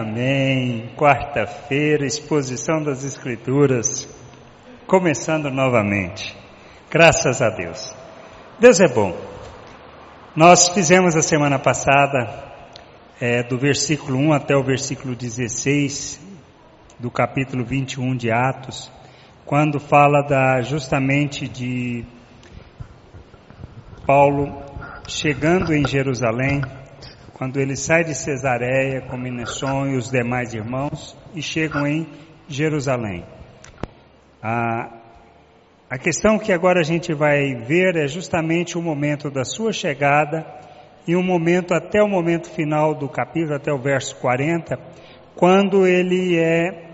Amém. Quarta-feira, exposição das Escrituras, começando novamente. Graças a Deus. Deus é bom. Nós fizemos a semana passada, é, do versículo 1 até o versículo 16, do capítulo 21 de Atos, quando fala da, justamente de Paulo chegando em Jerusalém, quando ele sai de Cesareia com Minesson e os demais irmãos e chegam em Jerusalém. A, a questão que agora a gente vai ver é justamente o momento da sua chegada e o momento até o momento final do capítulo, até o verso 40, quando ele é,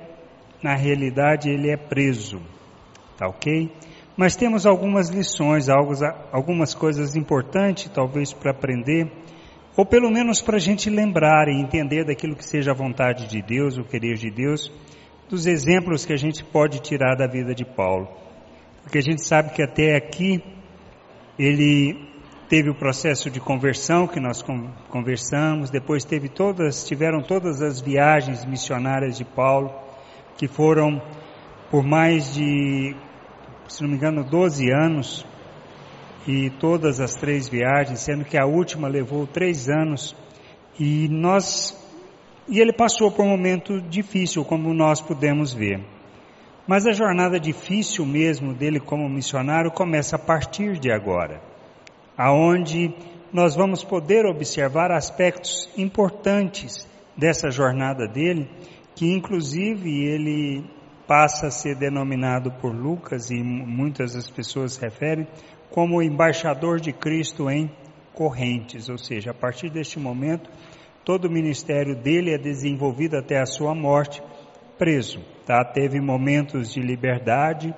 na realidade, ele é preso. Tá ok? Mas temos algumas lições, algumas coisas importantes, talvez, para aprender ou pelo menos para a gente lembrar e entender daquilo que seja a vontade de Deus, o querer de Deus, dos exemplos que a gente pode tirar da vida de Paulo. Porque a gente sabe que até aqui ele teve o processo de conversão que nós conversamos, depois teve todas, tiveram todas as viagens missionárias de Paulo, que foram por mais de, se não me engano, 12 anos, e todas as três viagens, sendo que a última levou três anos e nós e ele passou por um momento difícil, como nós pudemos ver. Mas a jornada difícil mesmo dele como missionário começa a partir de agora, aonde nós vamos poder observar aspectos importantes dessa jornada dele, que inclusive ele passa a ser denominado por Lucas e muitas das pessoas referem como embaixador de Cristo em correntes, ou seja, a partir deste momento, todo o ministério dele é desenvolvido até a sua morte, preso, tá? Teve momentos de liberdade,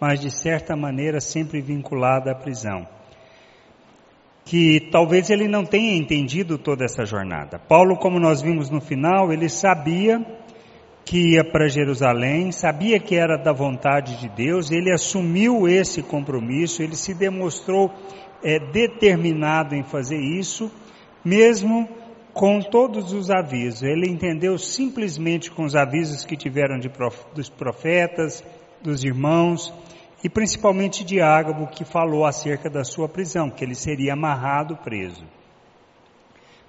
mas de certa maneira sempre vinculado à prisão. Que talvez ele não tenha entendido toda essa jornada. Paulo, como nós vimos no final, ele sabia que ia para Jerusalém, sabia que era da vontade de Deus, ele assumiu esse compromisso, ele se demonstrou é, determinado em fazer isso, mesmo com todos os avisos. Ele entendeu simplesmente com os avisos que tiveram de, dos profetas, dos irmãos e principalmente de Ágabo, que falou acerca da sua prisão, que ele seria amarrado, preso.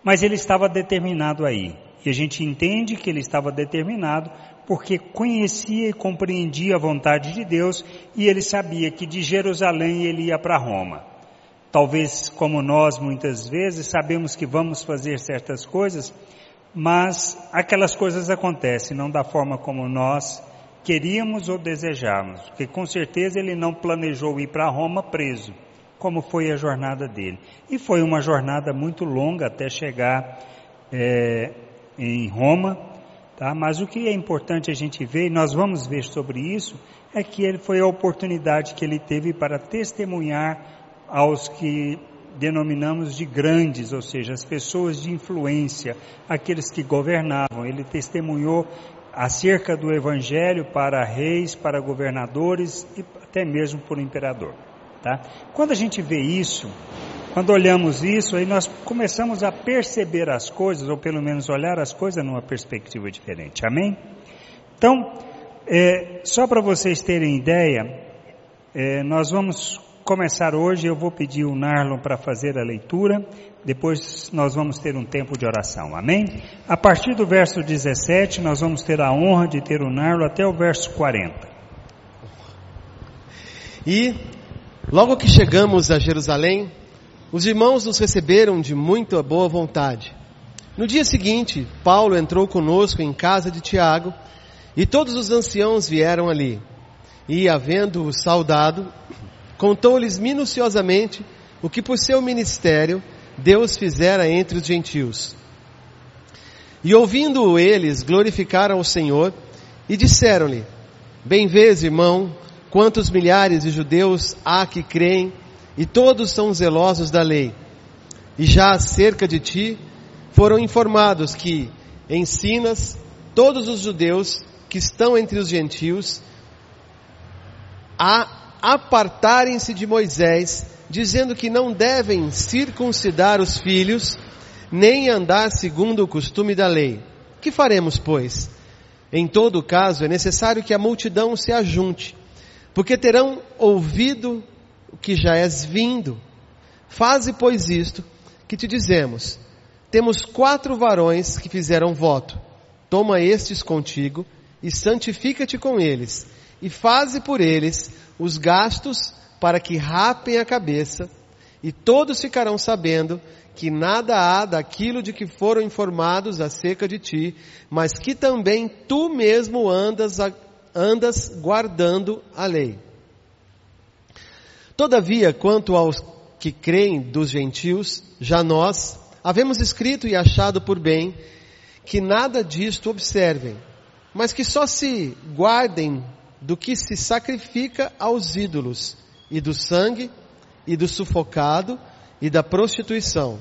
Mas ele estava determinado aí. E a gente entende que ele estava determinado porque conhecia e compreendia a vontade de Deus e ele sabia que de Jerusalém ele ia para Roma. Talvez como nós muitas vezes sabemos que vamos fazer certas coisas, mas aquelas coisas acontecem não da forma como nós queríamos ou desejávamos, porque com certeza ele não planejou ir para Roma preso, como foi a jornada dele. E foi uma jornada muito longa até chegar é, em Roma, tá? Mas o que é importante a gente ver, e nós vamos ver sobre isso, é que ele foi a oportunidade que ele teve para testemunhar aos que denominamos de grandes, ou seja, as pessoas de influência, aqueles que governavam. Ele testemunhou acerca do evangelho para reis, para governadores e até mesmo por imperador, tá? Quando a gente vê isso, quando olhamos isso, aí nós começamos a perceber as coisas, ou pelo menos olhar as coisas numa perspectiva diferente. Amém? Então, é, só para vocês terem ideia, é, nós vamos começar hoje. Eu vou pedir o Narlon para fazer a leitura. Depois nós vamos ter um tempo de oração. Amém? A partir do verso 17, nós vamos ter a honra de ter o Narlon até o verso 40. E logo que chegamos a Jerusalém, os irmãos nos receberam de muita boa vontade. No dia seguinte, Paulo entrou conosco em casa de Tiago e todos os anciãos vieram ali. E, havendo-o saudado, contou-lhes minuciosamente o que por seu ministério Deus fizera entre os gentios. E ouvindo eles, glorificaram o Senhor e disseram-lhe: Bem vês, irmão, quantos milhares de judeus há que creem e todos são zelosos da lei. E já acerca de ti foram informados que ensinas todos os judeus que estão entre os gentios a apartarem-se de Moisés, dizendo que não devem circuncidar os filhos, nem andar segundo o costume da lei. Que faremos, pois? Em todo caso, é necessário que a multidão se ajunte, porque terão ouvido o que já és vindo. Faze, pois, isto que te dizemos. Temos quatro varões que fizeram voto. Toma estes contigo e santifica-te com eles, e faze por eles os gastos para que rapem a cabeça, e todos ficarão sabendo que nada há daquilo de que foram informados acerca de ti, mas que também tu mesmo andas, andas guardando a lei. Todavia, quanto aos que creem dos gentios, já nós havemos escrito e achado por bem que nada disto observem, mas que só se guardem do que se sacrifica aos ídolos, e do sangue, e do sufocado, e da prostituição.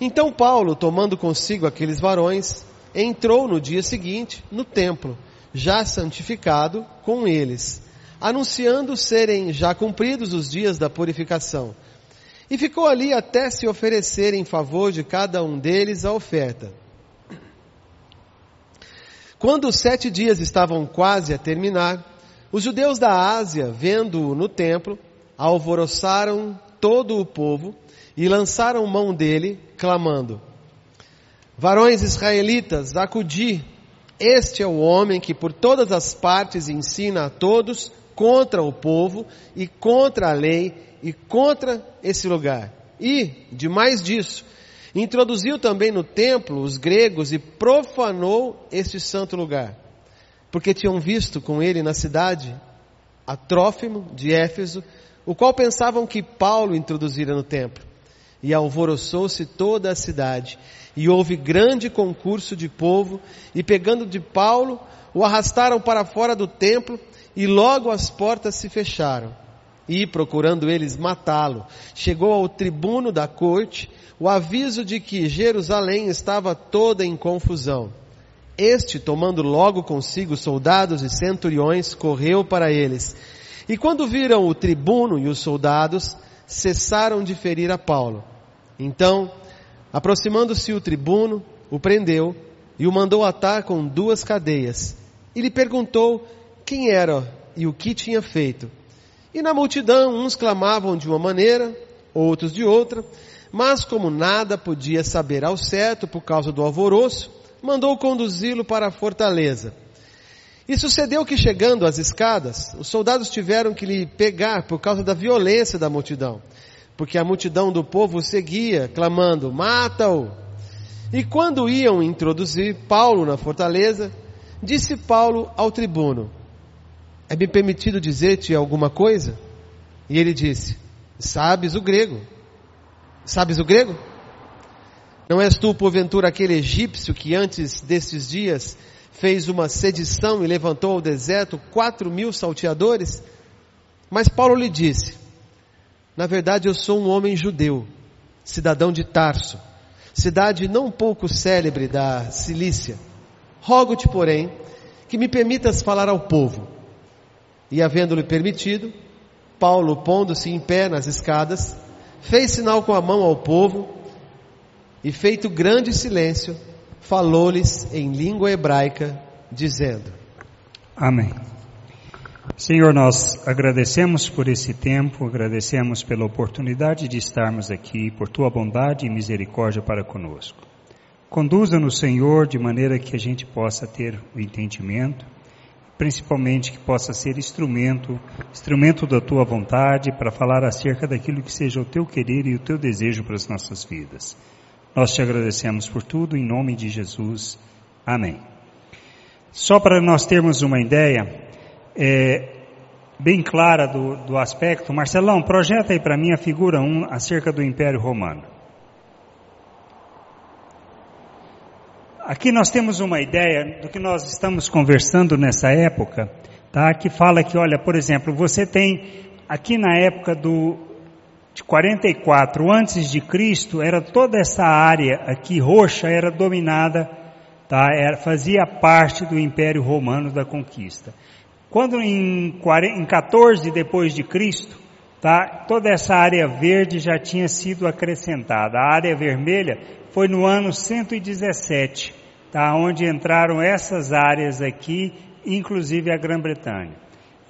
Então Paulo, tomando consigo aqueles varões, entrou no dia seguinte no templo, já santificado com eles, anunciando serem já cumpridos os dias da purificação. E ficou ali até se oferecer em favor de cada um deles a oferta. Quando os sete dias estavam quase a terminar, os judeus da Ásia, vendo-o no templo, alvoroçaram todo o povo e lançaram mão dele, clamando: Varões israelitas, acudi, este é o homem que por todas as partes ensina a todos contra o povo e contra a lei e contra esse lugar. E, de mais disso, introduziu também no templo os gregos e profanou este santo lugar, porque tinham visto com ele na cidade a Trófimo de Éfeso, o qual pensavam que Paulo introduzira no templo. E alvoroçou-se toda a cidade, e houve grande concurso de povo, e pegando de Paulo, o arrastaram para fora do templo, e logo as portas se fecharam. E, procurando eles matá-lo, chegou ao tribuno da corte o aviso de que Jerusalém estava toda em confusão. Este, tomando logo consigo soldados e centuriões, correu para eles e quando viram o tribuno e os soldados, cessaram de ferir a Paulo. Então, aproximando-se o tribuno, o prendeu e o mandou atar com duas cadeias. E lhe perguntou quem era e o que tinha feito. E na multidão uns clamavam de uma maneira, outros de outra, mas como nada podia saber ao certo por causa do alvoroço, mandou conduzi-lo para a fortaleza. E sucedeu que chegando às escadas, os soldados tiveram que lhe pegar por causa da violência da multidão, porque a multidão do povo seguia, clamando, mata-o! E quando iam introduzir Paulo na fortaleza, disse Paulo ao tribuno, é-me permitido dizer-te alguma coisa? E ele disse, sabes o grego? Sabes o grego? Não és tu, porventura, aquele egípcio que antes destes dias fez uma sedição e levantou ao deserto quatro mil salteadores? Mas Paulo lhe disse, na verdade eu sou um homem judeu, cidadão de Tarso, cidade não pouco célebre da Cilícia. Rogo-te, porém, que me permitas falar ao povo. E havendo-lhe permitido, Paulo, pondo-se em pé nas escadas, fez sinal com a mão ao povo, e feito grande silêncio, falou-lhes em língua hebraica, dizendo: Amém. Senhor, nós agradecemos por esse tempo, agradecemos pela oportunidade de estarmos aqui, por tua bondade e misericórdia para conosco. Conduza-nos, Senhor, de maneira que a gente possa ter o entendimento, principalmente que possa ser instrumento, instrumento da tua vontade para falar acerca daquilo que seja o teu querer e o teu desejo para as nossas vidas. Nós te agradecemos por tudo, em nome de Jesus. Amém. Só para nós termos uma ideia é, bem clara do, do aspecto, Marcelão, projeta aí para mim a figura 1 acerca do Império Romano. Aqui nós temos uma ideia do que nós estamos conversando nessa época, tá? Que fala que, olha, por exemplo, você tem aqui na época do de 44 antes de Cristo, era toda essa área aqui roxa era dominada, tá? Era, fazia parte do Império Romano da conquista. Quando em, 40, em 14 depois de Cristo, tá? Toda essa área verde já tinha sido acrescentada. A área vermelha foi no ano 117, tá? Onde entraram essas áreas aqui, inclusive a Grã-Bretanha.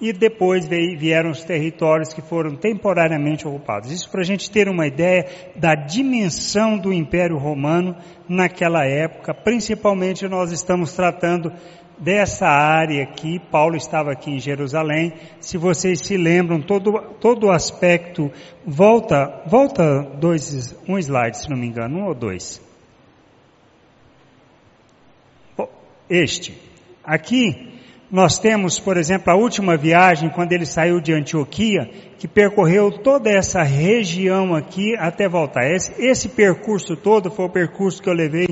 E depois vieram os territórios que foram temporariamente ocupados. Isso para a gente ter uma ideia da dimensão do Império Romano naquela época. Principalmente nós estamos tratando dessa área aqui, Paulo estava aqui em Jerusalém, se vocês se lembram, todo, todo o aspecto, volta, volta dois, um slide se não me engano, um ou dois. Este. Aqui, nós temos, por exemplo, a última viagem, quando ele saiu de Antioquia, que percorreu toda essa região aqui até voltar. Esse, esse percurso todo foi o percurso que eu levei,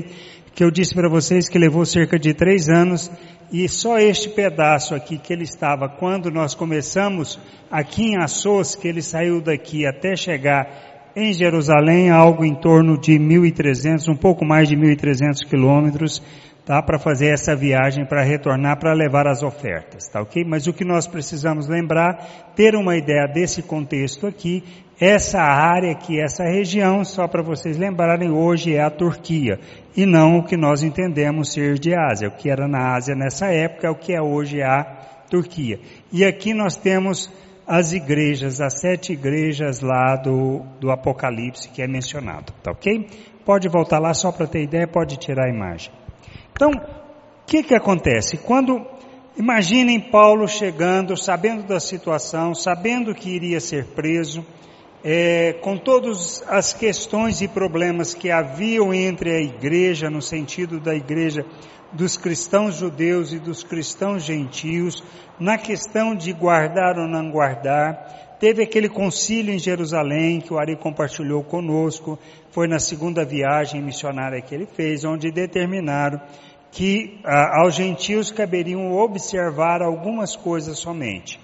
que eu disse para vocês que levou cerca de três anos, e só este pedaço aqui que ele estava, quando nós começamos aqui em Assos, que ele saiu daqui até chegar em Jerusalém, algo em torno de 1.300, um pouco mais de 1.300 quilômetros, tá? Para fazer essa viagem, para retornar, para levar as ofertas, tá ok? Mas o que nós precisamos lembrar, ter uma ideia desse contexto aqui, essa área aqui, essa região, só para vocês lembrarem, hoje é a Turquia, e não o que nós entendemos ser de Ásia. O que era na Ásia nessa época é o que é hoje a Turquia. E aqui nós temos as igrejas, as sete igrejas lá do, do Apocalipse que é mencionado, tá ok? Pode voltar lá só para ter ideia, pode tirar a imagem. Então, o que que acontece? Quando, imaginem Paulo chegando, sabendo da situação, sabendo que iria ser preso, é, com todas as questões e problemas que haviam entre a igreja, no sentido da igreja dos cristãos judeus e dos cristãos gentios, na questão de guardar ou não guardar, teve aquele concílio em Jerusalém que o Ari compartilhou conosco, foi na segunda viagem missionária que ele fez, onde determinaram que ah, aos gentios caberiam observar algumas coisas somente.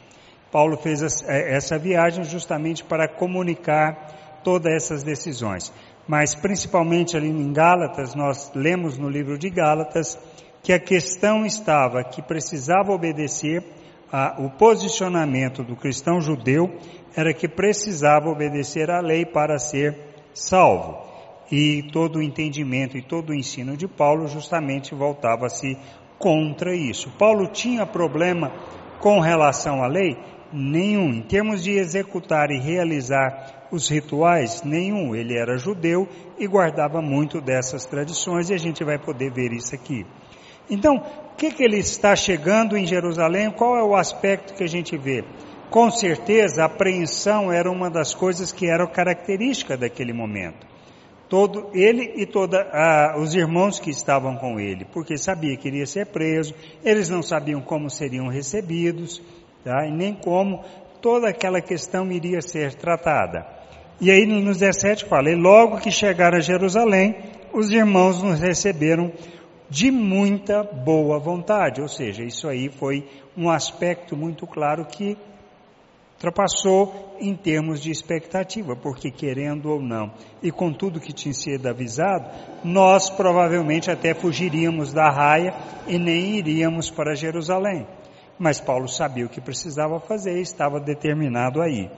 Paulo fez eh, essa viagem justamente para comunicar todas essas decisões. Mas principalmente ali em Gálatas, nós lemos no livro de Gálatas que a questão estava que precisava obedecer a, o posicionamento do cristão judeu era que precisava obedecer à lei para ser salvo e todo o entendimento e todo o ensino de Paulo justamente voltava-se contra isso. Paulo tinha problema com relação à lei? Nenhum. Em termos de executar e realizar os rituais, nenhum. Ele era judeu e guardava muito dessas tradições e a gente vai poder ver isso aqui. Então, o que, que ele está chegando em Jerusalém? Qual é o aspecto que a gente vê? Com certeza, a apreensão era uma das coisas que era característica daquele momento todo ele e toda ah, os irmãos que estavam com ele, porque sabia que iria ser preso, eles não sabiam como seriam recebidos, tá? e nem como toda aquela questão iria ser tratada. E aí nos 17 fala, e logo que chegaram a Jerusalém, os irmãos nos receberam de muita boa vontade, ou seja, isso aí foi um aspecto muito claro que ultrapassou em termos de expectativa, porque querendo ou não, e com tudo que tinha sido avisado, nós provavelmente até fugiríamos da raia e nem iríamos para Jerusalém. Mas Paulo sabia o que precisava fazer e estava determinado a ir.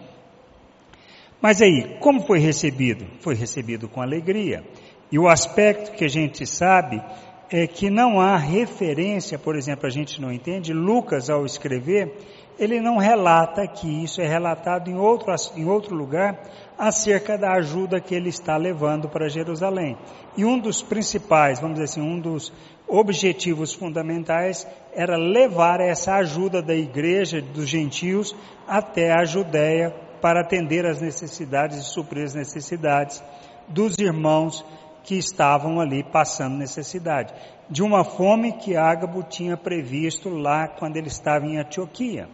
Mas aí, como foi recebido? Foi recebido com alegria. E o aspecto que a gente sabe é que não há referência, por exemplo, a gente não entende, Lucas ao escrever, ele não relata aqui, isso é relatado em outro, em outro lugar, acerca da ajuda que ele está levando para Jerusalém. E um dos principais, vamos dizer assim, um dos objetivos fundamentais era levar essa ajuda da igreja dos gentios até a Judéia para atender as necessidades e suprir as necessidades dos irmãos que estavam ali passando necessidade. De uma fome que Ágabo tinha previsto lá quando ele estava em Antioquia.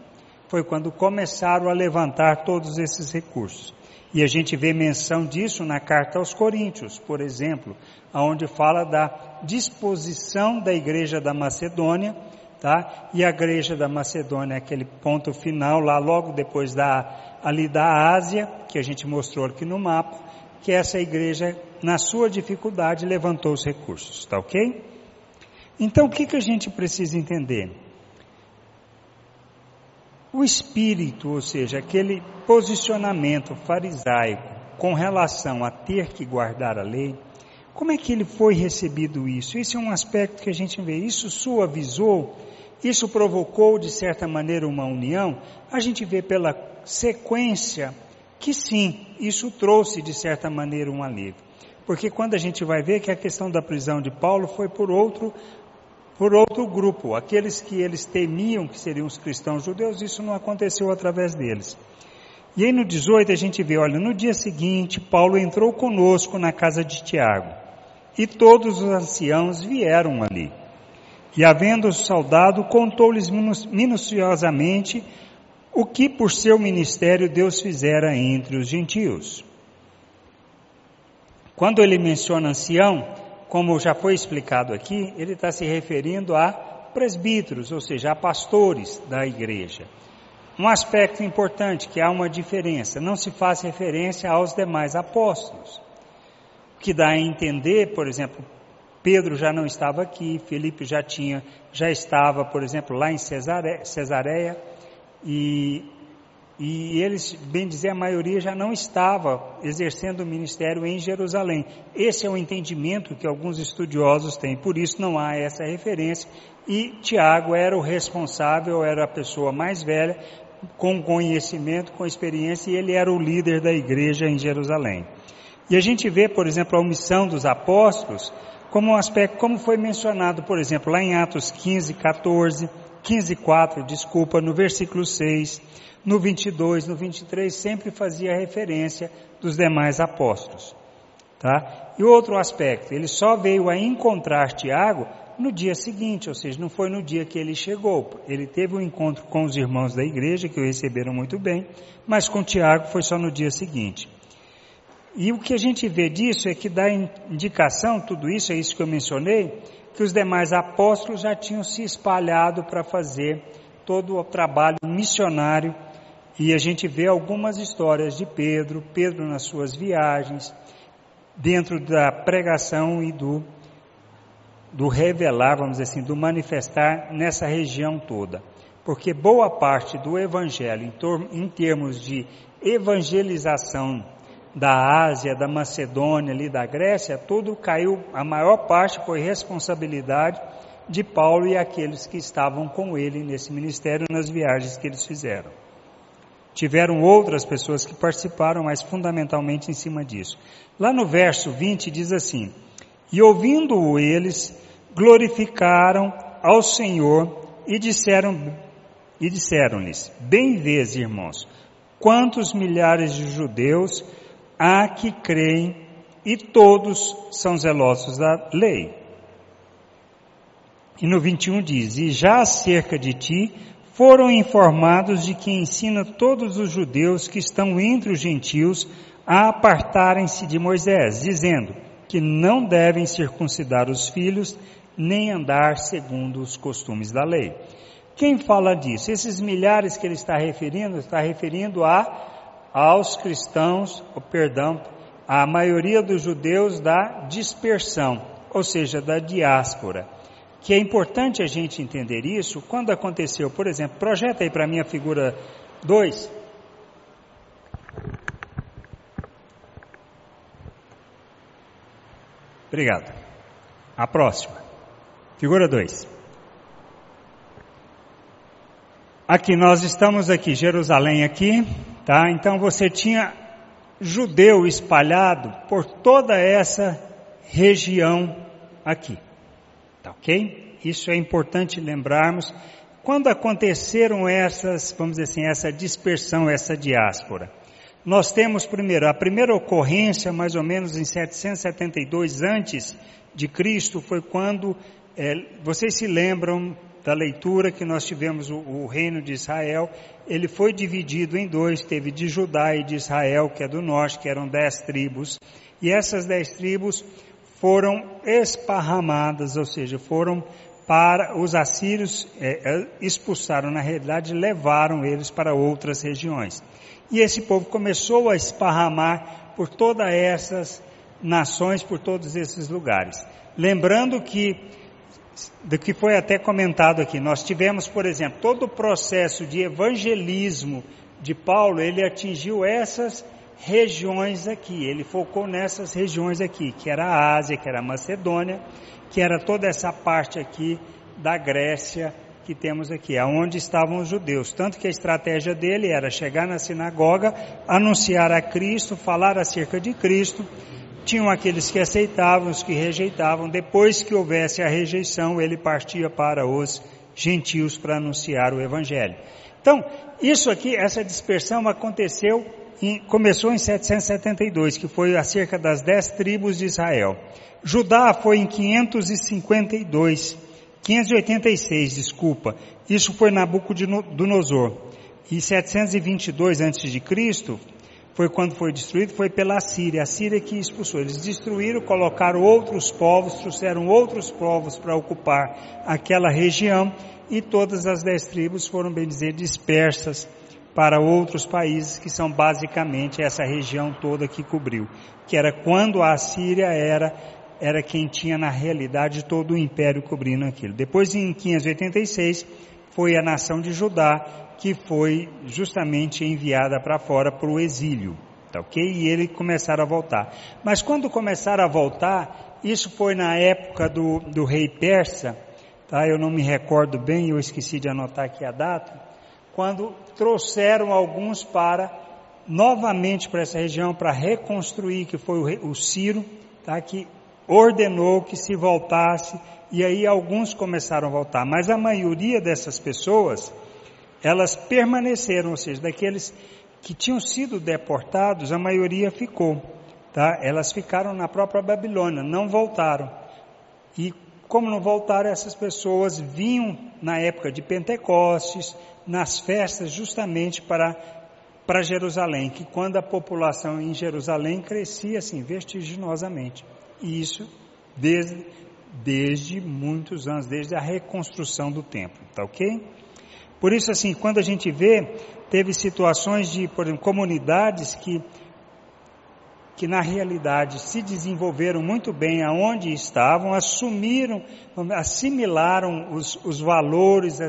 Foi quando começaram a levantar todos esses recursos. E a gente vê menção disso na carta aos Coríntios, por exemplo, onde fala da disposição da igreja da Macedônia, tá? E a igreja da Macedônia, aquele ponto final lá logo depois da ali da Ásia, que a gente mostrou aqui no mapa, que essa igreja, na sua dificuldade, levantou os recursos, tá ok? Então, o que, que a gente precisa entender? O espírito, ou seja, aquele posicionamento farisaico com relação a ter que guardar a lei, Como é que ele foi recebido isso? Esse é um aspecto que a gente vê. Isso suavizou, isso provocou de certa maneira uma união. A gente vê pela sequência que sim, isso trouxe de certa maneira um alívio. Porque quando a gente vai ver que a questão da prisão de Paulo foi por outro por outro grupo, aqueles que eles temiam que seriam os cristãos judeus, isso não aconteceu através deles. E aí no 18 a gente vê, olha, no dia seguinte Paulo entrou conosco na casa de Tiago, e todos os anciãos vieram ali. E havendo saudado, contou-lhes minuciosamente o que por seu ministério Deus fizera entre os gentios. Quando ele menciona ancião, como já foi explicado aqui, ele está se referindo a presbíteros, ou seja, a pastores da igreja. Um aspecto importante que há uma diferença, não se faz referência aos demais apóstolos. O que dá a entender, por exemplo, Pedro já não estava aqui, Felipe já tinha, já estava, por exemplo, lá em Cesareia, e e eles, bem dizer, a maioria já não estava exercendo o ministério em Jerusalém. Esse é o entendimento que alguns estudiosos têm, por isso não há essa referência. E Tiago era o responsável, era a pessoa mais velha, com conhecimento, com experiência, e ele era o líder da igreja em Jerusalém. E a gente vê, por exemplo, a omissão dos apóstolos como um aspecto, como foi mencionado, por exemplo, lá em Atos 15, 14, 15, 4, desculpa, no versículo 6 no 22, no 23, sempre fazia referência dos demais apóstolos. Tá? E outro aspecto, ele só veio a encontrar Tiago no dia seguinte, ou seja, não foi no dia que ele chegou. Ele teve um encontro com os irmãos da igreja, que o receberam muito bem, mas com Tiago foi só no dia seguinte. E o que a gente vê disso é que dá indicação, tudo isso, é isso que eu mencionei, que os demais apóstolos já tinham se espalhado para fazer todo o trabalho missionário e a gente vê algumas histórias de Pedro, Pedro nas suas viagens, dentro da pregação e do, do revelar, vamos dizer assim, do manifestar nessa região toda. Porque boa parte do evangelho, em, em termos de evangelização da Ásia, da Macedônia, ali da Grécia, tudo caiu, a maior parte foi responsabilidade de Paulo e aqueles que estavam com ele nesse ministério nas viagens que eles fizeram. Tiveram outras pessoas que participaram, mas fundamentalmente em cima disso. Lá no verso 20 diz assim: E ouvindo-o eles, glorificaram ao Senhor e disseram e disseram-lhes: Bem vês, irmãos, quantos milhares de judeus há que creem e todos são zelosos da lei. E no 21 diz: E já acerca de ti foram informados de que ensina todos os judeus que estão entre os gentios a apartarem-se de Moisés, dizendo que não devem circuncidar os filhos nem andar segundo os costumes da lei. Quem fala disso? Esses milhares que ele está referindo, está referindo a aos cristãos, o perdão, a maioria dos judeus da dispersão, ou seja, da diáspora que é importante a gente entender isso quando aconteceu, por exemplo, projeta aí para mim a figura 2. Obrigado. A próxima. Figura 2. Aqui nós estamos aqui, Jerusalém aqui, tá? Então você tinha judeu espalhado por toda essa região aqui. Tá ok? Isso é importante lembrarmos. Quando aconteceram essas, vamos dizer assim, essa dispersão, essa diáspora? Nós temos primeiro, a primeira ocorrência, mais ou menos em 772 antes de Cristo, foi quando, é, vocês se lembram da leitura que nós tivemos o, o, reino de Israel, ele foi dividido em dois, teve de Judá e de Israel, que é do norte, que eram dez tribos, e essas dez tribos foram esparramadas, ou seja, foram para os assírios é, é, expulsaram, na realidade, levaram eles para outras regiões. E esse povo começou a esparramar por todas essas nações, por todos esses lugares. Lembrando que, do que foi até comentado aqui, nós tivemos, por exemplo, todo o processo de evangelismo de Paulo, ele atingiu essas regiões aqui. Ele focou nessas regiões aqui, que era a Ásia, que era a Macedônia, que era toda essa parte aqui da Grécia que temos aqui, aonde estavam os judeus. Tanto que a estratégia dele era chegar na sinagoga, anunciar a Cristo, falar acerca de Cristo. Tinham aqueles que aceitavam, os que rejeitavam. Depois que houvesse a rejeição, ele partia para os gentios para anunciar o evangelho. Então, isso aqui, essa dispersão aconteceu em, começou em 772, que foi acerca das dez tribos de Israel. Judá foi em 552, 586, desculpa. Isso foi Nabucodonosor. E 722 a.C. foi quando foi destruído, foi pela Síria. A Síria que expulsou. Eles destruíram, colocaram outros povos, trouxeram outros povos para ocupar aquela região e todas as dez tribos foram, bem dizer, dispersas para outros países que são basicamente essa região toda que cobriu, que era quando a Síria era era quem tinha na realidade todo o império cobrindo aquilo. Depois em 586 foi a nação de Judá que foi justamente enviada para fora para o exílio, tá ok? E eles começaram a voltar. Mas quando começaram a voltar, isso foi na época do, do rei persa, tá? Eu não me recordo bem, eu esqueci de anotar aqui a data quando trouxeram alguns para novamente para essa região para reconstruir, que foi o, o Ciro, tá, que ordenou que se voltasse, e aí alguns começaram a voltar, mas a maioria dessas pessoas, elas permaneceram, ou seja, daqueles que tinham sido deportados, a maioria ficou, tá? Elas ficaram na própria Babilônia, não voltaram. E como não voltaram, essas pessoas vinham na época de Pentecostes, nas festas justamente para, para Jerusalém, que quando a população em Jerusalém crescia assim vertiginosamente. E isso desde, desde muitos anos, desde a reconstrução do templo, tá ok? Por isso assim, quando a gente vê, teve situações de, por exemplo, comunidades que que na realidade se desenvolveram muito bem aonde estavam, assumiram, assimilaram os, os valores,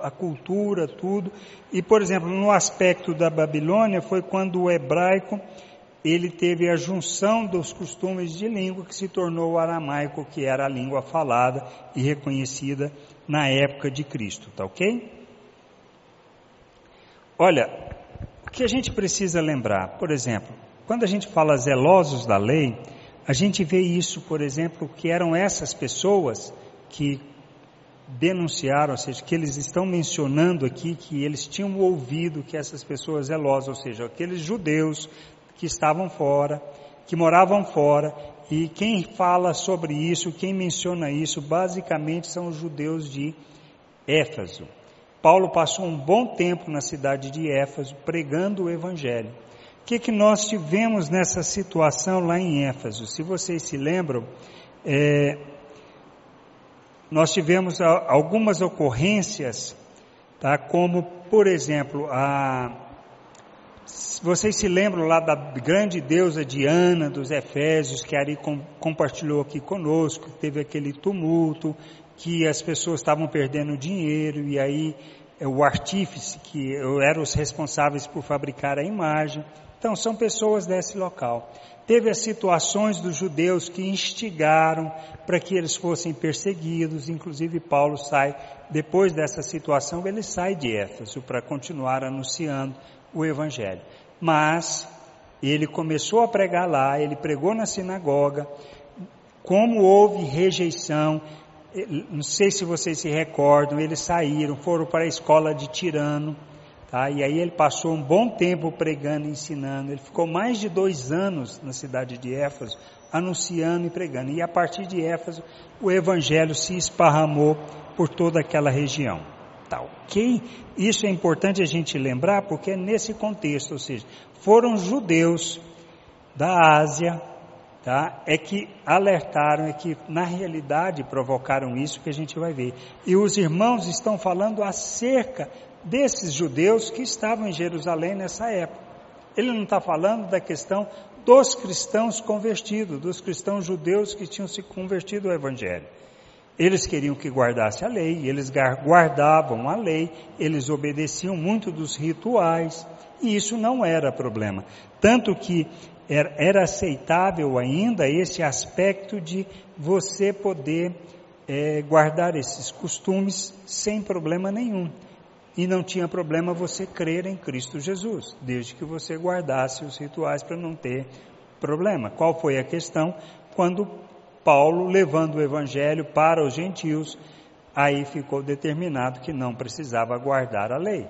a cultura, tudo. E, por exemplo, no aspecto da Babilônia foi quando o hebraico ele teve a junção dos costumes de língua que se tornou o aramaico, que era a língua falada e reconhecida na época de Cristo, tá ok? Olha, o que a gente precisa lembrar, por exemplo, quando a gente fala zelosos da lei, a gente vê isso, por exemplo, que eram essas pessoas que denunciaram, ou seja, que eles estão mencionando aqui que eles tinham ouvido que essas pessoas zelosas, ou seja, aqueles judeus que estavam fora, que moravam fora, e quem fala sobre isso, quem menciona isso, basicamente são os judeus de Éfeso. Paulo passou um bom tempo na cidade de Éfeso pregando o evangelho. O que, que nós tivemos nessa situação lá em Éfeso? Se vocês se lembram, é, nós tivemos algumas ocorrências, tá? como, por exemplo, a, vocês se lembram lá da grande deusa Diana dos Efésios, que Ari com, compartilhou aqui conosco, teve aquele tumulto, que as pessoas estavam perdendo dinheiro, e aí é, o artífice, que eram os responsáveis por fabricar a imagem, então, são pessoas desse local. Teve as situações dos judeus que instigaram para que eles fossem perseguidos, inclusive Paulo sai, depois dessa situação, ele sai de Éfeso para continuar anunciando o Evangelho. Mas ele começou a pregar lá, ele pregou na sinagoga, como houve rejeição, não sei se vocês se recordam, eles saíram, foram para a escola de Tirano, Tá? E aí ele passou um bom tempo pregando e ensinando. Ele ficou mais de dois anos na cidade de Éfeso, anunciando e pregando. E a partir de Éfeso, o evangelho se esparramou por toda aquela região. Tá, ok? Isso é importante a gente lembrar porque é nesse contexto, ou seja, foram judeus da Ásia, tá? É que alertaram, é que na realidade provocaram isso que a gente vai ver. E os irmãos estão falando acerca desses judeus que estavam em Jerusalém nessa época. Ele não está falando da questão dos cristãos convertidos, dos cristãos judeus que tinham se convertido ao Evangelho. Eles queriam que guardasse a lei, eles guardavam a lei, eles obedeciam muito dos rituais, e isso não era problema. Tanto que era, era aceitável ainda esse aspecto de você poder é, guardar esses costumes sem problema nenhum. E não tinha problema você crer em Cristo Jesus, desde que você guardasse os rituais para não ter problema. Qual foi a questão? Quando Paulo, levando o evangelho para os gentios, aí ficou determinado que não precisava guardar a lei.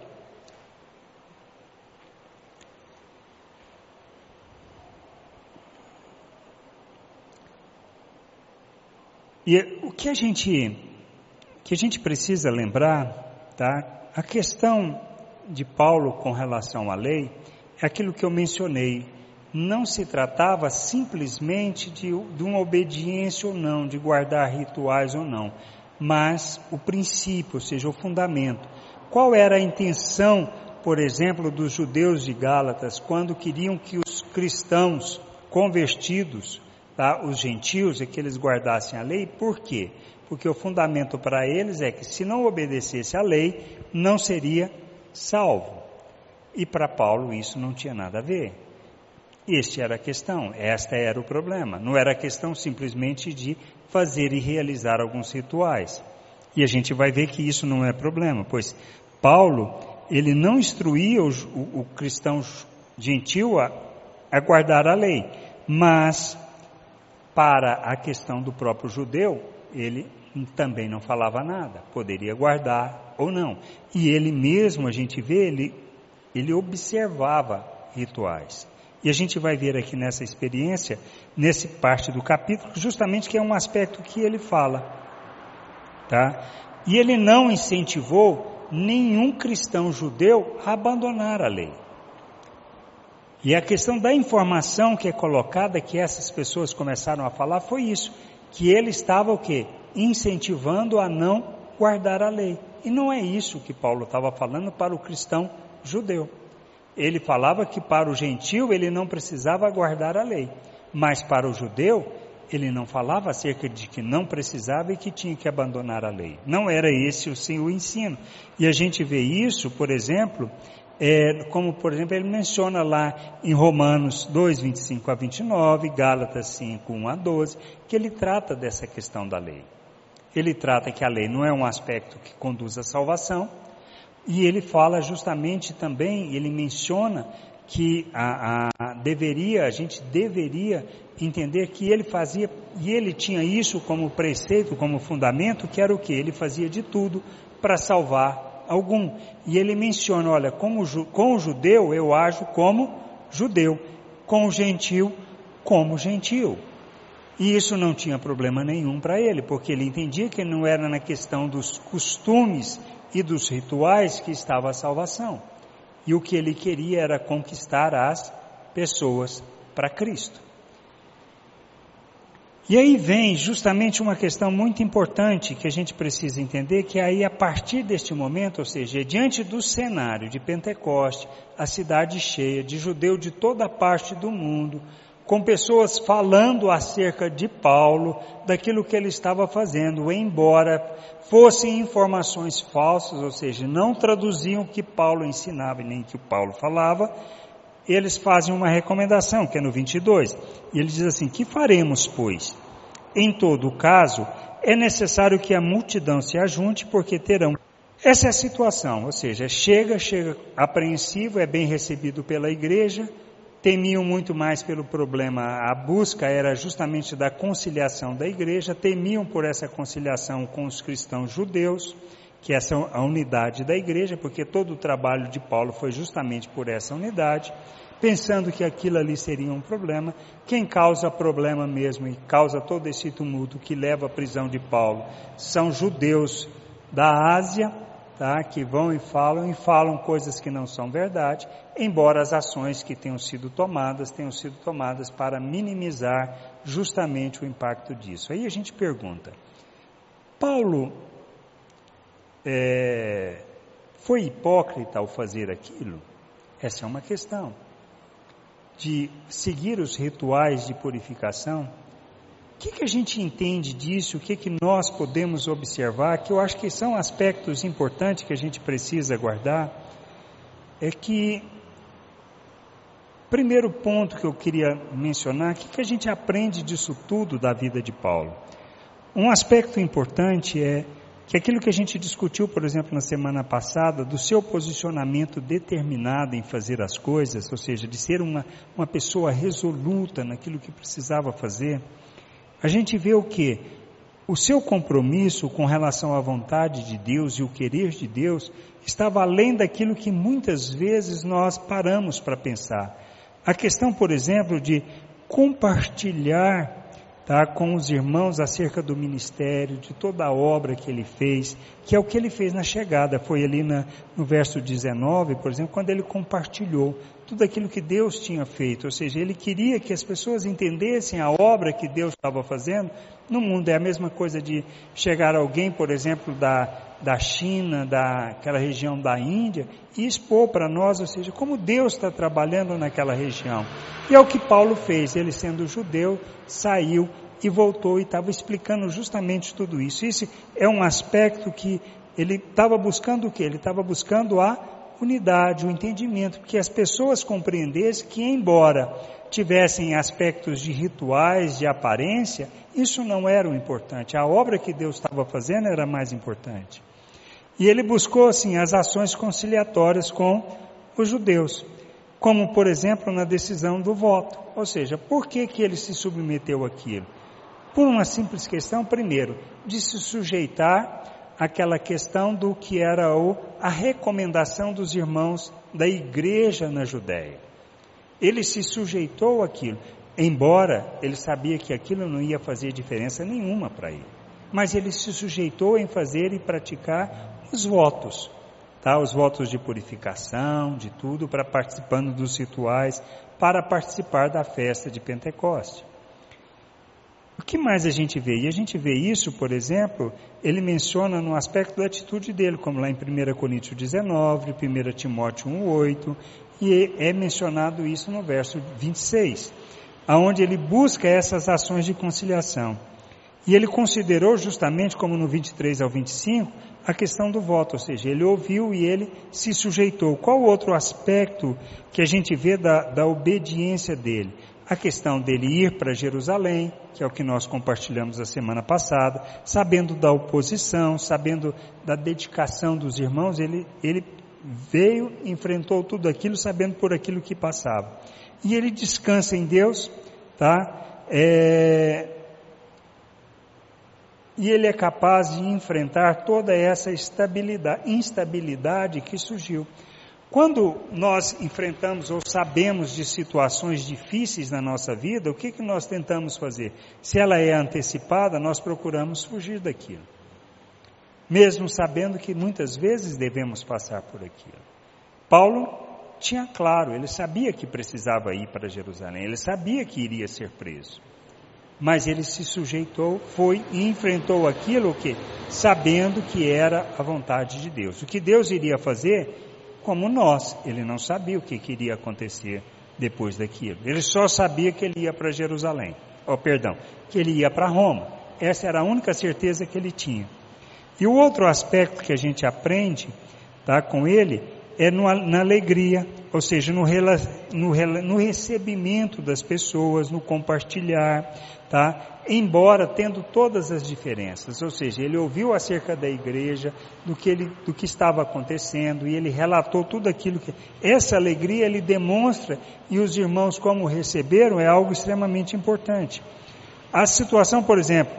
E o que a gente que a gente precisa lembrar, tá? A questão de Paulo com relação à lei é aquilo que eu mencionei não se tratava simplesmente de, de uma obediência ou não, de guardar rituais ou não, mas o princípio, ou seja, o fundamento. Qual era a intenção, por exemplo, dos judeus de Gálatas quando queriam que os cristãos convertidos, tá, os gentios, é que eles guardassem a lei? Por quê? Porque o fundamento para eles é que se não obedecesse à lei, não seria salvo. E para Paulo isso não tinha nada a ver. Este era a questão, esta era o problema. Não era a questão simplesmente de fazer e realizar alguns rituais. E a gente vai ver que isso não é problema, pois Paulo, ele não instruía o, o, o cristão gentil a, a guardar a lei, mas para a questão do próprio judeu, ele também não falava nada, poderia guardar ou não. E ele mesmo, a gente vê, ele, ele observava rituais. E a gente vai ver aqui nessa experiência, nesse parte do capítulo, justamente que é um aspecto que ele fala. Tá? E ele não incentivou nenhum cristão judeu a abandonar a lei. E a questão da informação que é colocada, que essas pessoas começaram a falar, foi isso, que ele estava o quê? Incentivando a não guardar a lei. E não é isso que Paulo estava falando para o cristão judeu ele falava que para o gentil ele não precisava guardar a lei, mas para o judeu ele não falava acerca de que não precisava e que tinha que abandonar a lei. Não era esse o seu ensino. E a gente vê isso, por exemplo, é, como por exemplo ele menciona lá em Romanos 2, 25 a 29, Gálatas 5, 1 a 12, que ele trata dessa questão da lei. Ele trata que a lei não é um aspecto que conduz à salvação, e ele fala justamente também, ele menciona que a, a, deveria, a gente deveria entender que ele fazia, e ele tinha isso como preceito, como fundamento, que era o que? Ele fazia de tudo para salvar algum. E ele menciona, olha, como, com o judeu eu ajo como judeu, com o gentil como gentil. E isso não tinha problema nenhum para ele, porque ele entendia que não era na questão dos costumes e dos rituais que estava a salvação. E o que ele queria era conquistar as pessoas para Cristo. E aí vem justamente uma questão muito importante que a gente precisa entender, que aí a partir deste momento, ou seja, diante do cenário de Pentecoste, a cidade cheia de judeu de toda parte do mundo, com pessoas falando acerca de Paulo, daquilo que ele estava fazendo, embora fossem informações falsas, ou seja, não traduziam o que Paulo ensinava nem o que Paulo falava, eles fazem uma recomendação, que é no 22, e ele diz assim: Que faremos, pois? Em todo caso, é necessário que a multidão se ajunte, porque terão. Essa é a situação, ou seja, chega, chega apreensivo, é bem recebido pela igreja, temiam muito mais pelo problema, a busca era justamente da conciliação da igreja, temiam por essa conciliação com os cristãos judeus, que essa é a unidade da igreja, porque todo o trabalho de Paulo foi justamente por essa unidade, pensando que aquilo ali seria um problema. Quem causa problema mesmo e causa todo esse tumulto que leva à prisão de Paulo são judeus da Ásia, tá? que vão e falam e falam coisas que não são verdade, embora as ações que tenham sido tomadas tenham sido tomadas para minimizar justamente o impacto disso. Aí a gente pergunta: Paulo é, foi hipócrita ao fazer aquilo? Essa é uma questão. De seguir os rituais de purificação, que, que a gente entende disso? O que, que nós podemos observar? Que eu acho que são aspectos importantes que a gente precisa guardar. É que, primeiro ponto que eu queria mencionar, o que, que a gente aprende disso tudo da vida de Paulo? Um aspecto importante é que aquilo que a gente discutiu, por exemplo, na semana passada, do seu posicionamento determinado em fazer as coisas, ou seja, de ser uma, uma pessoa resoluta naquilo que precisava fazer, a gente vê o que? O seu compromisso com relação à vontade de Deus e o querer de Deus estava além daquilo que muitas vezes nós paramos para pensar. A questão, por exemplo, de compartilhar tá, com os irmãos acerca do ministério, de toda a obra que ele fez, que é o que ele fez na chegada. Foi ali na, no verso 19, por exemplo, quando ele compartilhou tudo aquilo que Deus tinha feito, ou seja, ele queria que as pessoas entendessem a obra que Deus estava fazendo no mundo. É a mesma coisa de chegar alguém, por exemplo, da, da China, daquela região da Índia, e expor para nós, ou seja, como Deus está trabalhando naquela região. E é o que Paulo fez, ele sendo judeu, saiu e voltou e estava explicando justamente tudo isso. Isso é um aspecto que ele estava buscando o que? Ele estava buscando a unidade, o entendimento, que as pessoas compreendessem que, embora tivessem aspectos de rituais, de aparência, isso não era o importante. A obra que Deus estava fazendo era mais importante. E ele buscou, assim, as ações conciliatórias com os judeus, como, por exemplo, na decisão do voto. Ou seja, por que, que ele se submeteu àquilo? Por uma simples questão, primeiro, de se sujeitar aquela questão do que era o, a recomendação dos irmãos da igreja na Judéia. Ele se sujeitou àquilo, embora ele sabia que aquilo não ia fazer diferença nenhuma para ele. Mas ele se sujeitou em fazer e praticar os votos, tá? Os votos de purificação, de tudo, para participando dos rituais, para participar da festa de Pentecoste. O que mais a gente vê? E a gente vê isso, por exemplo, ele menciona no aspecto da atitude dele, como lá em 1 Coríntios 19, 1 Timóteo 1,8, e é mencionado isso no verso 26, aonde ele busca essas ações de conciliação. E ele considerou justamente, como no 23 ao 25, a questão do voto, ou seja, ele ouviu e ele se sujeitou. Qual outro aspecto que a gente vê da, da obediência dele? a questão dele ir para Jerusalém, que é o que nós compartilhamos a semana passada, sabendo da oposição, sabendo da dedicação dos irmãos, ele, ele veio, enfrentou tudo aquilo, sabendo por aquilo que passava. E ele descansa em Deus, tá? É, e ele é capaz de enfrentar toda essa instabilidade que surgiu. Quando nós enfrentamos ou sabemos de situações difíceis na nossa vida, o que, que nós tentamos fazer? Se ela é antecipada, nós procuramos fugir daquilo. Mesmo sabendo que muitas vezes devemos passar por aquilo. Paulo tinha claro, ele sabia que precisava ir para Jerusalém, ele sabia que iria ser preso. Mas ele se sujeitou, foi e enfrentou aquilo que sabendo que era a vontade de Deus. O que Deus iria fazer, como nós. Ele não sabia o que queria acontecer depois daquilo. Ele só sabia que ele ia para Jerusalém. Oh, perdão, que ele ia para Roma. Essa era a única certeza que ele tinha. E o outro aspecto que a gente aprende tá, com ele é no, na alegria, ou seja, no, no, no recebimento das pessoas, no compartilhar, tá? embora tendo todas as diferenças, ou seja, ele ouviu acerca da igreja, do que, ele, do que estava acontecendo, e ele relatou tudo aquilo que. Essa alegria ele demonstra, e os irmãos, como receberam, é algo extremamente importante. A situação, por exemplo,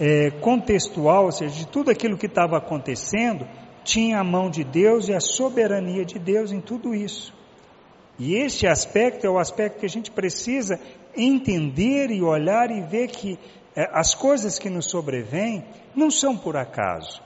é, contextual, ou seja, de tudo aquilo que estava acontecendo, tinha a mão de Deus e a soberania de Deus em tudo isso. E esse aspecto é o aspecto que a gente precisa entender e olhar e ver que é, as coisas que nos sobrevêm não são por acaso,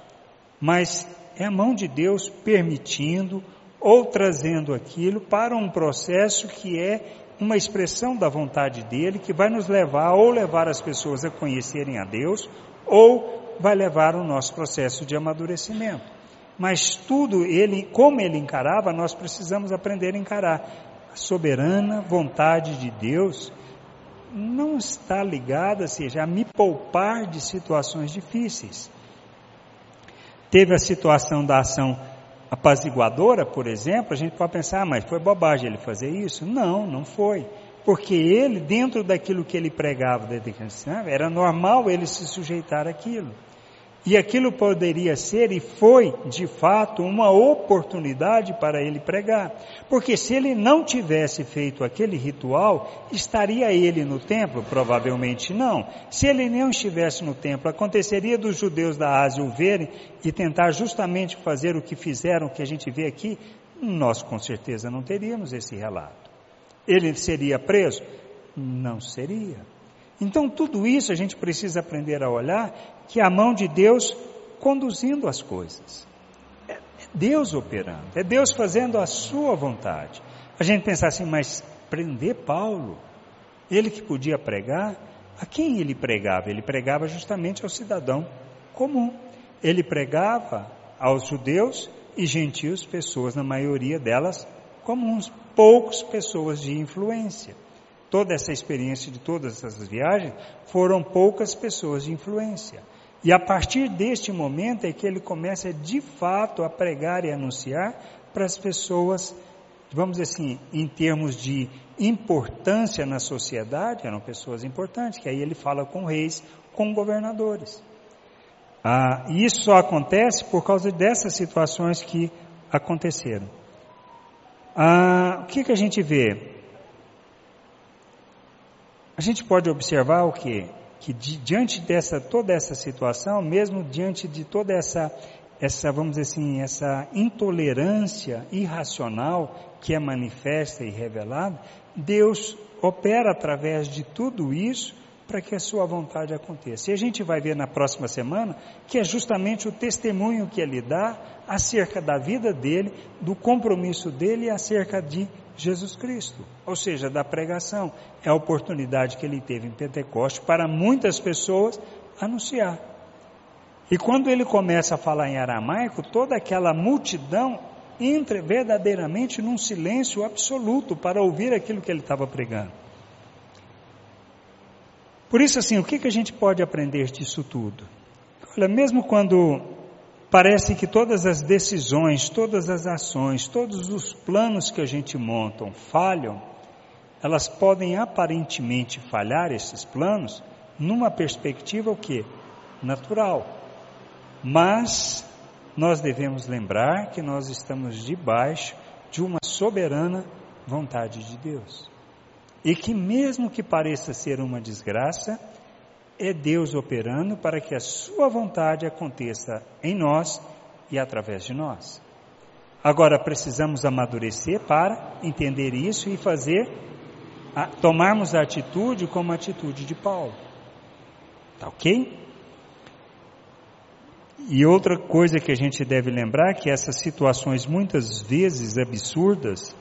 mas é a mão de Deus permitindo ou trazendo aquilo para um processo que é uma expressão da vontade dele, que vai nos levar ou levar as pessoas a conhecerem a Deus, ou vai levar o nosso processo de amadurecimento. Mas tudo ele, como ele encarava, nós precisamos aprender a encarar. A soberana vontade de Deus não está ligada, seja, a me poupar de situações difíceis. Teve a situação da ação apaziguadora, por exemplo, a gente pode pensar, ah, mas foi bobagem ele fazer isso? Não, não foi. Porque ele, dentro daquilo que ele pregava, era normal ele se sujeitar àquilo. E aquilo poderia ser e foi, de fato, uma oportunidade para ele pregar. Porque se ele não tivesse feito aquele ritual, estaria ele no templo? Provavelmente não. Se ele não estivesse no templo, aconteceria dos judeus da Ásia o verem e tentar justamente fazer o que fizeram, que a gente vê aqui? Nós com certeza não teríamos esse relato. Ele seria preso? Não seria. Então, tudo isso a gente precisa aprender a olhar que a mão de Deus conduzindo as coisas. É Deus operando, é Deus fazendo a sua vontade. A gente pensa assim, mas prender Paulo, ele que podia pregar, a quem ele pregava? Ele pregava justamente ao cidadão comum. Ele pregava aos judeus e gentios, pessoas, na maioria delas comuns, poucas pessoas de influência toda essa experiência de todas essas viagens, foram poucas pessoas de influência. E a partir deste momento é que ele começa de fato a pregar e anunciar para as pessoas, vamos dizer assim, em termos de importância na sociedade, eram pessoas importantes, que aí ele fala com reis, com governadores. Ah, isso só acontece por causa dessas situações que aconteceram. Ah, o que, que a gente vê? A gente pode observar o que? Que di, diante dessa toda essa situação, mesmo diante de toda essa essa vamos dizer assim, essa intolerância irracional que é manifesta e revelada, Deus opera através de tudo isso para que a sua vontade aconteça. E a gente vai ver na próxima semana que é justamente o testemunho que ele dá acerca da vida dele, do compromisso dele acerca de Jesus Cristo, ou seja, da pregação. É a oportunidade que ele teve em Pentecoste para muitas pessoas anunciar. E quando ele começa a falar em aramaico, toda aquela multidão entra verdadeiramente num silêncio absoluto para ouvir aquilo que ele estava pregando. Por isso, assim, o que, que a gente pode aprender disso tudo? Olha, mesmo quando Parece que todas as decisões, todas as ações, todos os planos que a gente monta falham, elas podem aparentemente falhar esses planos numa perspectiva o que? Natural. Mas nós devemos lembrar que nós estamos debaixo de uma soberana vontade de Deus. E que mesmo que pareça ser uma desgraça, é Deus operando para que a Sua vontade aconteça em nós e através de nós. Agora precisamos amadurecer para entender isso e fazer, a, tomarmos a atitude como a atitude de Paulo. Tá ok? E outra coisa que a gente deve lembrar é que essas situações muitas vezes absurdas,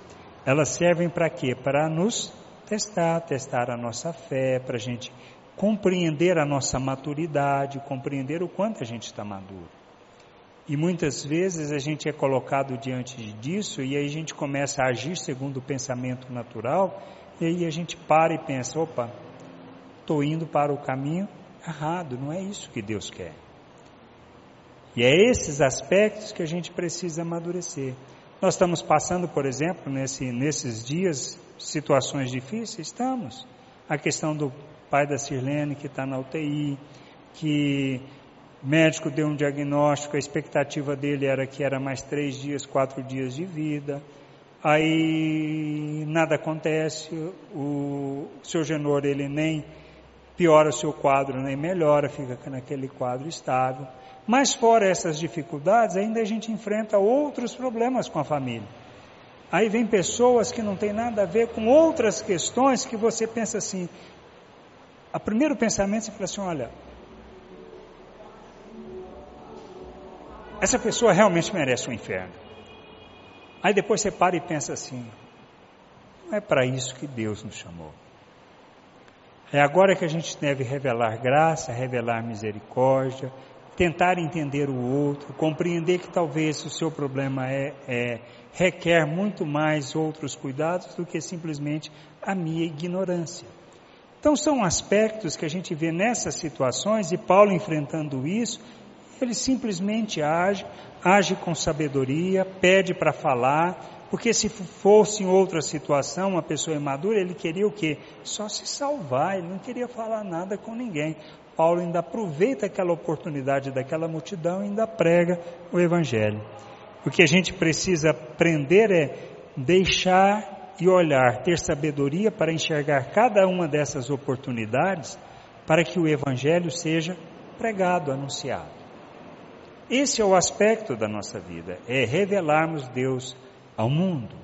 elas servem para quê? Para nos testar, testar a nossa fé, para a gente compreender a nossa maturidade, compreender o quanto a gente está maduro. E muitas vezes a gente é colocado diante disso e aí a gente começa a agir segundo o pensamento natural e aí a gente para e pensa: opa, estou indo para o caminho errado, não é isso que Deus quer. E é esses aspectos que a gente precisa amadurecer. Nós estamos passando, por exemplo, nesse, nesses dias, situações difíceis? Estamos. A questão do pai da Sirlene que está na UTI, que o médico deu um diagnóstico, a expectativa dele era que era mais três dias, quatro dias de vida. Aí nada acontece, o seu genor ele nem piora o seu quadro, nem melhora, fica naquele quadro estável. Mas fora essas dificuldades, ainda a gente enfrenta outros problemas com a família. Aí vem pessoas que não têm nada a ver com outras questões que você pensa assim, a primeiro pensamento você fala assim, olha, essa pessoa realmente merece o um inferno. Aí depois você para e pensa assim, não é para isso que Deus nos chamou. É agora que a gente deve revelar graça, revelar misericórdia, tentar entender o outro, compreender que talvez o seu problema é, é, requer muito mais outros cuidados do que simplesmente a minha ignorância. Então são aspectos que a gente vê nessas situações e Paulo enfrentando isso, ele simplesmente age, age com sabedoria, pede para falar, porque se fosse em outra situação, uma pessoa imadura, ele queria o quê? Só se salvar, ele não queria falar nada com ninguém. Paulo ainda aproveita aquela oportunidade daquela multidão e ainda prega o Evangelho. O que a gente precisa aprender é deixar e olhar, ter sabedoria para enxergar cada uma dessas oportunidades para que o Evangelho seja pregado, anunciado. Esse é o aspecto da nossa vida, é revelarmos Deus ao mundo.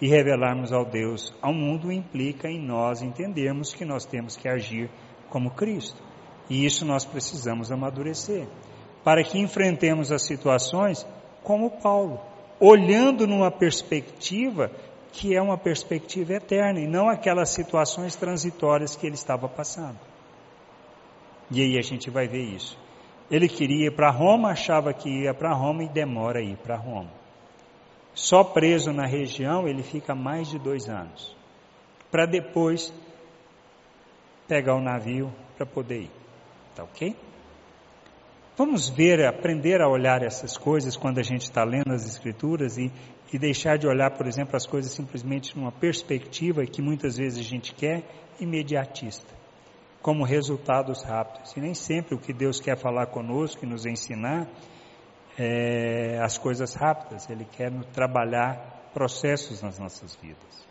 E revelarmos ao Deus ao mundo implica em nós entendermos que nós temos que agir como Cristo. E isso nós precisamos amadurecer, para que enfrentemos as situações como Paulo, olhando numa perspectiva que é uma perspectiva eterna e não aquelas situações transitórias que ele estava passando. E aí a gente vai ver isso. Ele queria ir para Roma, achava que ia para Roma e demora a ir para Roma. Só preso na região ele fica mais de dois anos, para depois pegar o navio para poder ir. Tá ok? Vamos ver, aprender a olhar essas coisas quando a gente está lendo as Escrituras e, e deixar de olhar, por exemplo, as coisas simplesmente numa perspectiva que muitas vezes a gente quer imediatista, como resultados rápidos. E nem sempre o que Deus quer falar conosco e nos ensinar é as coisas rápidas, Ele quer trabalhar processos nas nossas vidas.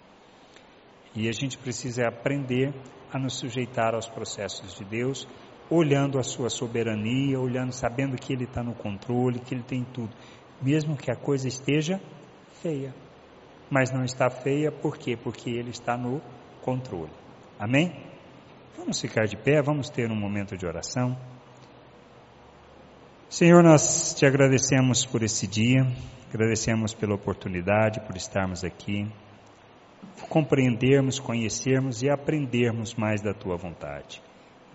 E a gente precisa aprender a nos sujeitar aos processos de Deus olhando a sua soberania, olhando, sabendo que Ele está no controle, que Ele tem tudo, mesmo que a coisa esteja feia. Mas não está feia por quê? Porque Ele está no controle. Amém? Vamos ficar de pé, vamos ter um momento de oração. Senhor, nós te agradecemos por esse dia, agradecemos pela oportunidade, por estarmos aqui, por compreendermos, conhecermos e aprendermos mais da tua vontade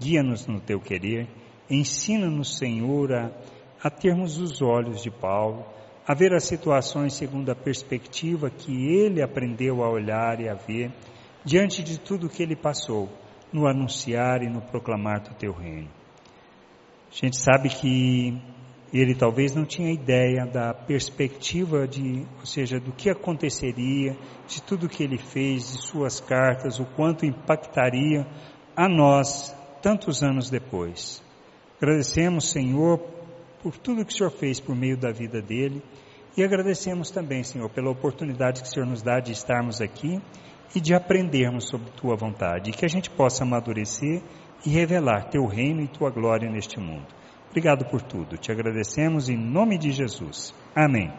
guia-nos no teu querer, ensina-nos, Senhor, a, a termos os olhos de Paulo, a ver as situações segundo a perspectiva que ele aprendeu a olhar e a ver, diante de tudo que ele passou, no anunciar e no proclamar do teu reino. A gente sabe que ele talvez não tinha ideia da perspectiva de, ou seja, do que aconteceria, de tudo que ele fez, de suas cartas, o quanto impactaria a nós tantos anos depois. Agradecemos, Senhor, por tudo que o Senhor fez por meio da vida dele e agradecemos também, Senhor, pela oportunidade que o Senhor nos dá de estarmos aqui e de aprendermos sobre tua vontade e que a gente possa amadurecer e revelar teu reino e tua glória neste mundo. Obrigado por tudo. Te agradecemos em nome de Jesus. Amém.